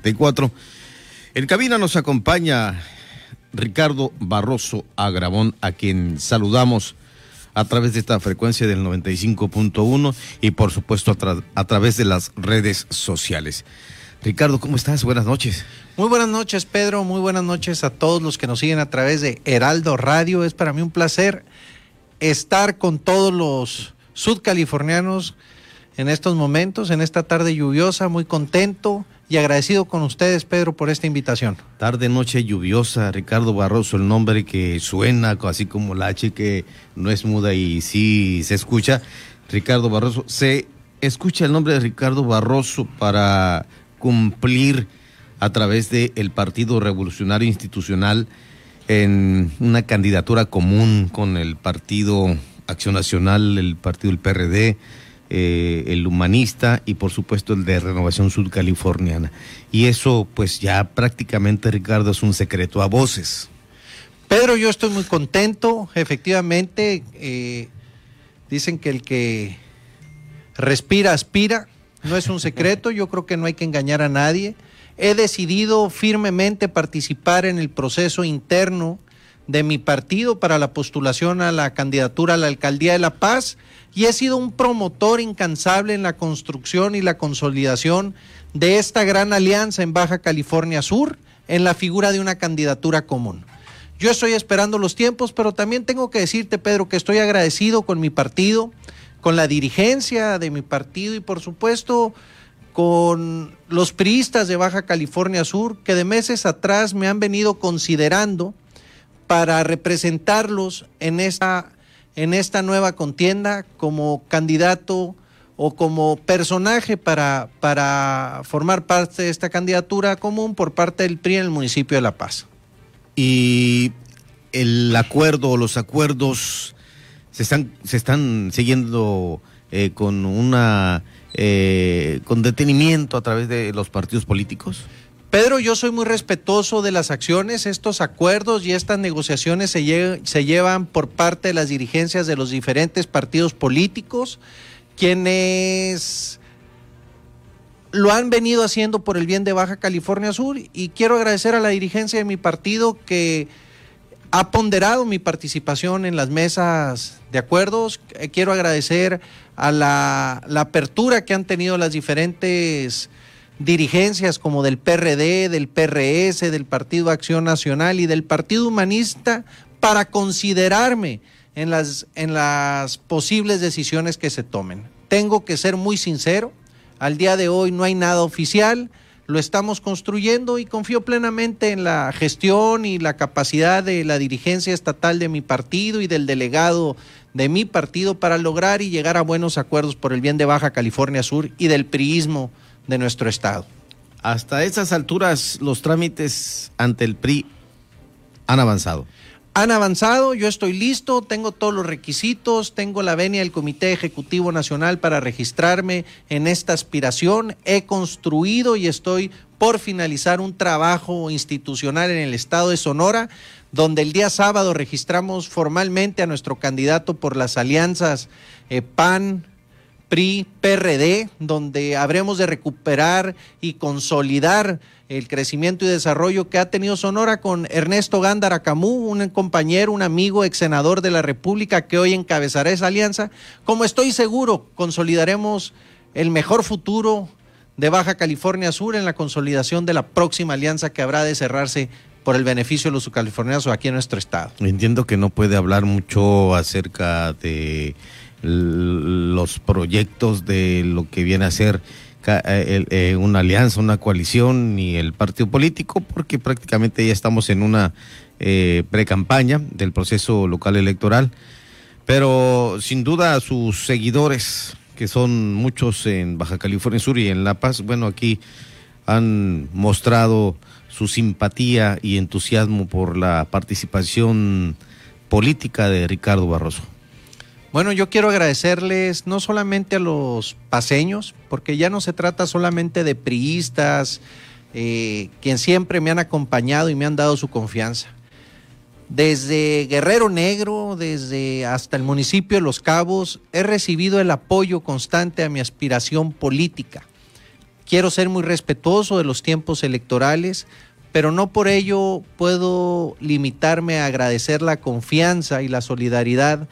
34. En cabina nos acompaña Ricardo Barroso Agravón, a quien saludamos a través de esta frecuencia del 95.1 y por supuesto a, a, través de las redes sociales. Ricardo, ¿cómo estás? Buenas noches. Muy buenas noches, Pedro. Muy buenas noches a todos los que nos siguen a través de Heraldo Radio. Es para mí un placer estar con todos los sudcalifornianos en estos momentos, en esta tarde lluviosa, muy contento y agradecido con ustedes, Pedro, por esta invitación. Tarde, noche lluviosa, Ricardo Barroso, el nombre que suena así como la H que no es muda y sí se escucha. Ricardo Barroso, se escucha el nombre de Ricardo Barroso para cumplir a través del el Partido Revolucionario Institucional en una candidatura común con el Partido Acción Nacional, el Partido del PRD, eh, el humanista y por supuesto el de Renovación Sudcaliforniana. Y eso pues ya prácticamente Ricardo es un secreto a voces. Pedro, yo estoy muy contento, efectivamente, eh, dicen que el que respira aspira, no es un secreto, yo creo que no hay que engañar a nadie. He decidido firmemente participar en el proceso interno de mi partido para la postulación a la candidatura a la alcaldía de La Paz y he sido un promotor incansable en la construcción y la consolidación de esta gran alianza en Baja California Sur en la figura de una candidatura común. Yo estoy esperando los tiempos, pero también tengo que decirte, Pedro, que estoy agradecido con mi partido, con la dirigencia de mi partido y por supuesto con los priistas de Baja California Sur, que de meses atrás me han venido considerando para representarlos en esta, en esta nueva contienda como candidato o como personaje para, para formar parte de esta candidatura común por parte del PRI en el municipio de La Paz. Y el acuerdo o los acuerdos se están, se están siguiendo eh, con una eh, con detenimiento a través de los partidos políticos? Pedro, yo soy muy respetuoso de las acciones. Estos acuerdos y estas negociaciones se, llevan por parte de las dirigencias de los diferentes partidos políticos, quienes lo han venido haciendo por el bien de Baja California Sur y quiero agradecer a la dirigencia de mi partido que ha ponderado mi participación en las mesas de acuerdos. Eh, quiero agradecer a la apertura que han tenido las diferentes dirigencias como del PRD, del PRS, del Partido Acción Nacional y del Partido Humanista para considerarme en las, en las posibles decisiones que se tomen. Tengo que ser muy sincero, al día de hoy no hay nada oficial, lo estamos construyendo y confío plenamente en la gestión y la capacidad de la dirigencia estatal de mi partido y del delegado de mi partido para lograr y llegar a buenos acuerdos por el bien de Baja California Sur y del priismo de nuestro Estado. Hasta esas alturas los trámites ante el PRI han avanzado. Han avanzado, yo estoy listo, tengo todos los requisitos, tengo la venia del Comité Ejecutivo Nacional para registrarme en esta aspiración, he construido y estoy por finalizar un trabajo institucional en el estado de Sonora, donde el día sábado registramos formalmente a nuestro candidato por las alianzas eh, PAN, PRI, PRD, donde habremos de recuperar y consolidar el crecimiento y desarrollo que ha tenido Sonora con Ernesto Gándara Camú, un compañero, un amigo, ex senador de la República que hoy encabezará esa alianza. Como estoy seguro, consolidaremos el mejor futuro de Baja California Sur en la consolidación de la próxima alianza que habrá de cerrarse por el beneficio de los subcalifornianos aquí en nuestro estado. Entiendo que no puede hablar mucho acerca de los proyectos de lo que viene a ser eh, eh, una alianza, una coalición y el partido político, porque prácticamente ya estamos en una eh, pre-campaña del proceso local electoral. Pero sin duda sus seguidores, que son muchos en Baja California Sur y en La Paz, bueno, aquí han mostrado su simpatía y entusiasmo por la participación política de Ricardo Barroso. Bueno, yo quiero agradecerles no solamente a los paseños, porque ya no se trata solamente de priistas, eh, quien siempre me han acompañado y me han dado su confianza. Desde Guerrero Negro, desde hasta el municipio de Los Cabos, he recibido el apoyo constante a mi aspiración política. quiero ser muy respetuoso de los tiempos electorales, pero no por ello puedo limitarme a agradecer la confianza y la solidaridad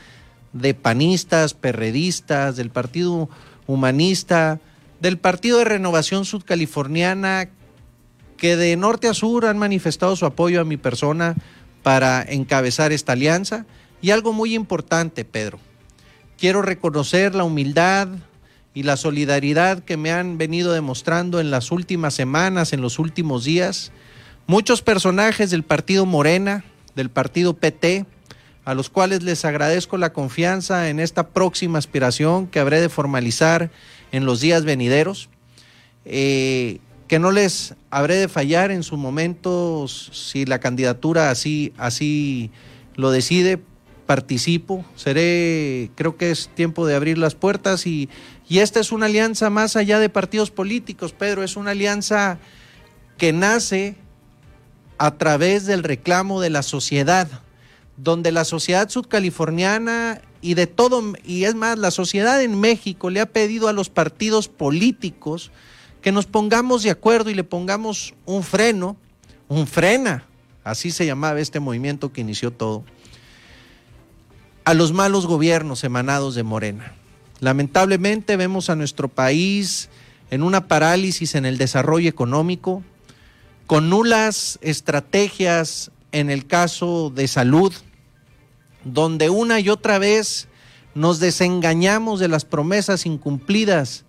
de panistas, perredistas, del Partido Humanista, del Partido de Renovación Sudcaliforniana, que de norte a sur han manifestado su apoyo a mi persona para encabezar esta alianza. Y algo muy importante, Pedro, quiero reconocer la humildad y la solidaridad que me han venido demostrando en las últimas semanas, en los últimos días, muchos personajes del partido Morena, del partido PT, a los cuales les agradezco la confianza en esta próxima aspiración que habré de formalizar en los días venideros, eh, que no les habré de fallar en su momento si la candidatura así, así lo decide, participo, seré, creo que es tiempo de abrir las puertas y, y esta es una alianza más allá de partidos políticos, Pedro, es una alianza que nace a través del reclamo de la sociedad donde la sociedad sudcaliforniana y de todo, y es más, la sociedad en México le ha pedido a los partidos políticos que nos pongamos de acuerdo y le pongamos un freno, un frena, así se llamaba este movimiento que inició todo, a los malos gobiernos emanados de Morena. Lamentablemente vemos a nuestro país en una parálisis en el desarrollo económico, con nulas estrategias en el caso de salud, donde una y otra vez nos desengañamos de las promesas incumplidas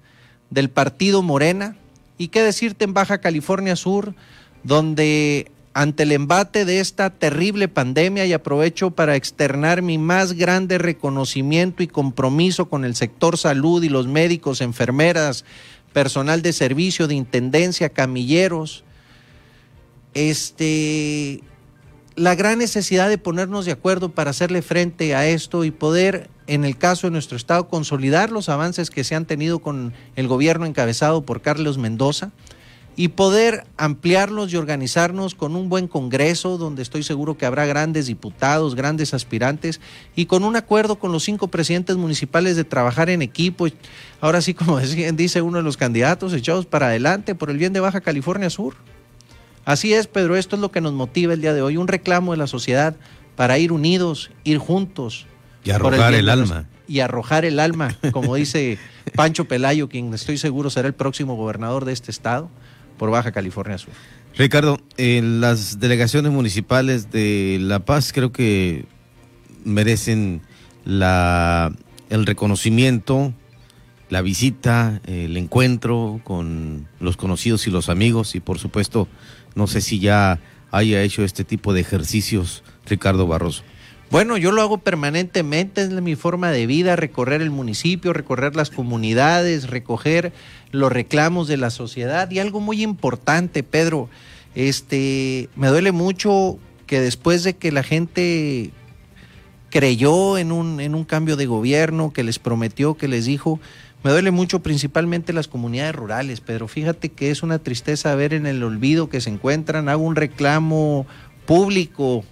del partido Morena. ¿Y qué decirte en Baja California Sur, donde ante el embate de esta terrible pandemia y aprovecho para externar mi más grande reconocimiento y compromiso con el sector salud y los médicos, enfermeras, personal de servicio, de intendencia, camilleros, este, la gran necesidad de ponernos de acuerdo para hacerle frente a esto y poder, en el caso de nuestro Estado, consolidar los avances que se han tenido con el gobierno encabezado por Carlos Mendoza y poder ampliarlos y organizarnos con un buen Congreso, donde estoy seguro que habrá grandes diputados, grandes aspirantes, y con un acuerdo con los cinco presidentes municipales de trabajar en equipo. Ahora sí, como dice uno de los candidatos, echados para adelante por el bien de Baja California Sur. Así es, Pedro, esto es lo que nos motiva el día de hoy, un reclamo de la sociedad para ir unidos, ir juntos. Y arrojar el, alma. Y arrojar el alma, como dice Pancho Pelayo, quien estoy seguro será el próximo gobernador de este estado por Baja California Sur. Ricardo, en las delegaciones municipales de La Paz creo que merecen la, el reconocimiento, la visita, el encuentro con los conocidos y los amigos y por supuesto no sé si ya haya hecho este tipo de ejercicios Ricardo Barroso. Bueno, yo lo hago permanentemente, es mi forma de vida, recorrer el municipio, recorrer las comunidades, recoger los reclamos de la sociedad y algo muy importante, Pedro, este, me duele mucho que después de que la gente creyó en un, en un cambio de gobierno, que les prometió, que les dijo, me duele mucho principalmente las comunidades rurales, Pedro. Fíjate que es una tristeza ver en el olvido que se encuentran. Hago un reclamo público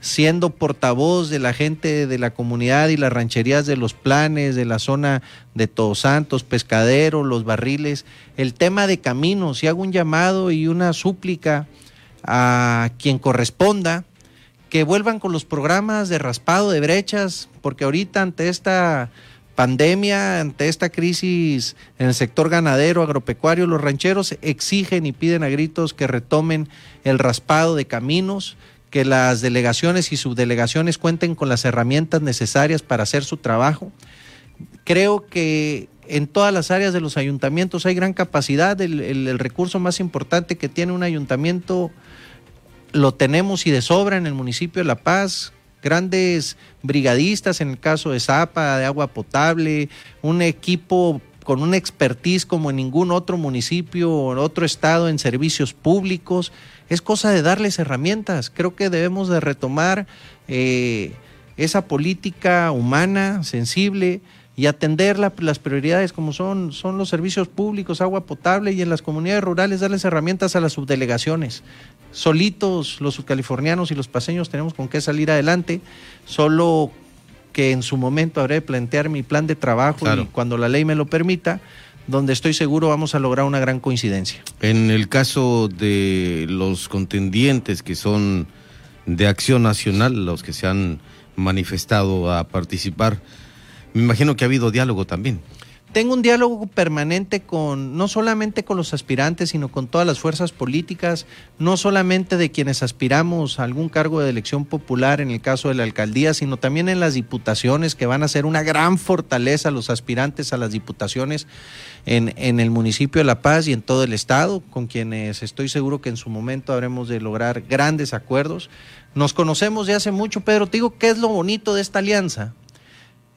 siendo portavoz de la gente de la comunidad y las rancherías de los planes, de la zona de Todos Santos, Pescadero, Los Barriles, el tema de caminos, y hago un llamado y una súplica a quien corresponda que vuelvan con los programas de raspado de brechas, porque ahorita ante esta pandemia, ante esta crisis en el sector ganadero, agropecuario, los rancheros exigen y piden a gritos que retomen el raspado de caminos, que las delegaciones y subdelegaciones cuenten con las herramientas necesarias para hacer su trabajo. Creo que en todas las áreas de los ayuntamientos hay gran capacidad, el, el recurso más importante que tiene un ayuntamiento lo tenemos y de sobra en el municipio de La Paz, grandes brigadistas en el caso de Zapa, de agua potable, un equipo con una expertise como en ningún otro municipio o otro estado en servicios públicos. Es cosa de darles herramientas. Creo que debemos de retomar eh, esa política humana, sensible, y atender las prioridades como son, son los servicios públicos, agua potable y en las comunidades rurales darles herramientas a las subdelegaciones. Solitos los subcalifornianos y los paseños tenemos con qué salir adelante, solo que en su momento habré de plantear mi plan de trabajo y cuando la ley me lo permita, donde estoy seguro vamos a lograr una gran coincidencia. En el caso de los contendientes que son de Acción Nacional, los que se han manifestado a participar, me imagino que ha habido diálogo también. Tengo un diálogo permanente con, no solamente con los aspirantes, sino con todas las fuerzas políticas, no solamente de quienes aspiramos a algún cargo de elección popular en el caso de la alcaldía, sino también en las diputaciones, que van a ser una gran fortaleza los aspirantes a las diputaciones en, en el municipio de La Paz y en todo el estado, con quienes estoy seguro que en su momento habremos de lograr grandes acuerdos. Nos conocemos de hace mucho, Pedro. Te digo, ¿qué es lo bonito de esta alianza?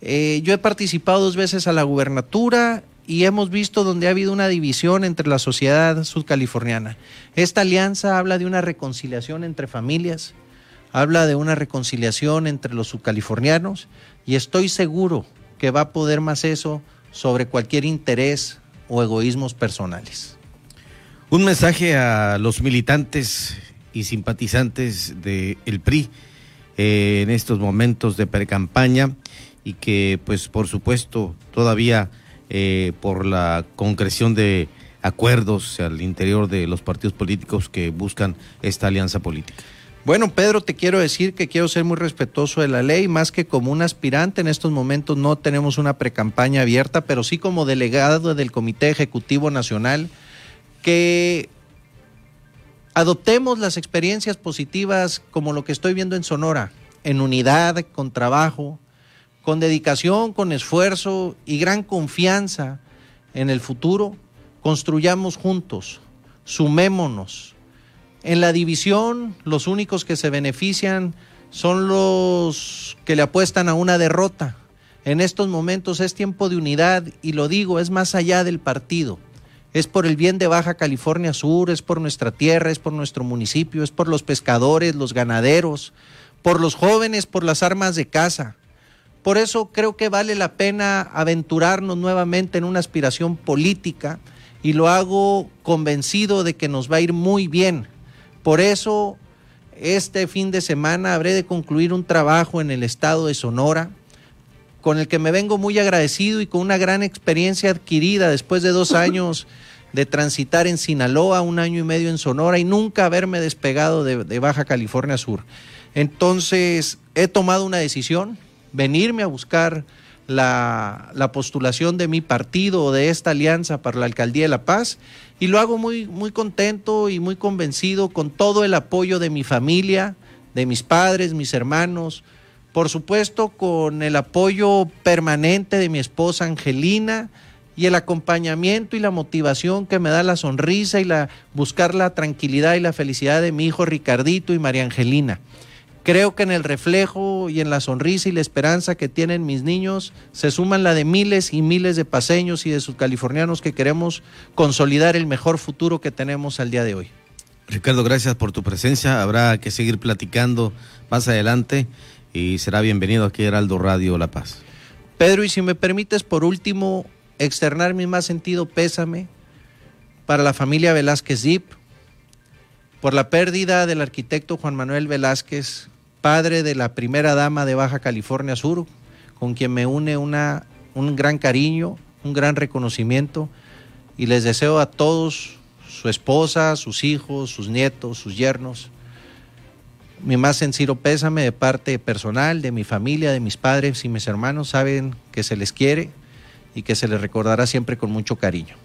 Eh, yo he participado dos veces a la gubernatura y hemos visto donde ha habido una división entre la sociedad sudcaliforniana. Esta alianza habla de una reconciliación entre familias, habla de una reconciliación entre los subcalifornianos y estoy seguro que va a poder más eso sobre cualquier interés o egoísmos personales. Un mensaje a los militantes y simpatizantes del el PRI eh, en estos momentos de precampaña y que pues por supuesto todavía eh, por la concreción de acuerdos al interior de los partidos políticos que buscan esta alianza política. Bueno, Pedro, te quiero decir que quiero ser muy respetuoso de la ley, más que como un aspirante en estos momentos no tenemos una precampaña abierta, pero sí como delegado del Comité Ejecutivo Nacional, que adoptemos las experiencias positivas como lo que estoy viendo en Sonora, en unidad, con trabajo, con dedicación, con esfuerzo y gran confianza en el futuro, construyamos juntos, sumémonos. En la división, los únicos que se benefician son los que le apuestan a una derrota. En estos momentos es tiempo de unidad y lo digo, es más allá del partido. Es por el bien de Baja California Sur, es por nuestra tierra, es por nuestro municipio, es por los pescadores, los ganaderos, por los jóvenes, por las armas de caza por eso creo que vale la pena aventurarnos nuevamente en una aspiración política y lo hago convencido de que nos va a ir muy bien. Por eso este fin de semana habré de concluir un trabajo en el estado de Sonora con el que me vengo muy agradecido y con una gran experiencia adquirida después de dos años de transitar en Sinaloa, un año y medio en Sonora y nunca haberme despegado de, de Baja California Sur. Entonces he tomado una decisión, venirme a buscar la, postulación de mi partido o de esta alianza para la alcaldía de La Paz y lo hago muy, muy contento y muy convencido con todo el apoyo de mi familia, de mis padres, mis hermanos, por supuesto con el apoyo permanente de mi esposa Angelina y el acompañamiento y la motivación que me da la sonrisa y la buscar la tranquilidad y la felicidad de mi hijo Ricardito y María Angelina. Creo que en el reflejo y en la sonrisa y la esperanza que tienen mis niños se suman la de miles y miles de paseños y de subcalifornianos que queremos consolidar el mejor futuro que tenemos al día de hoy. Ricardo, gracias por tu presencia. Habrá que seguir platicando más adelante y será bienvenido aquí a Heraldo Radio La Paz. Pedro, y si me permites, por último, externar mi más sentido pésame para la familia Velázquez Zip por la pérdida del arquitecto Juan Manuel Velázquez, padre de la primera dama de Baja California Sur, con quien me une un gran cariño, un gran reconocimiento y les deseo a todos, su esposa, sus hijos, sus nietos, sus yernos, mi más sencillo pésame de parte personal, de mi familia, de mis padres y mis hermanos, saben que se les quiere y que se les recordará siempre con mucho cariño.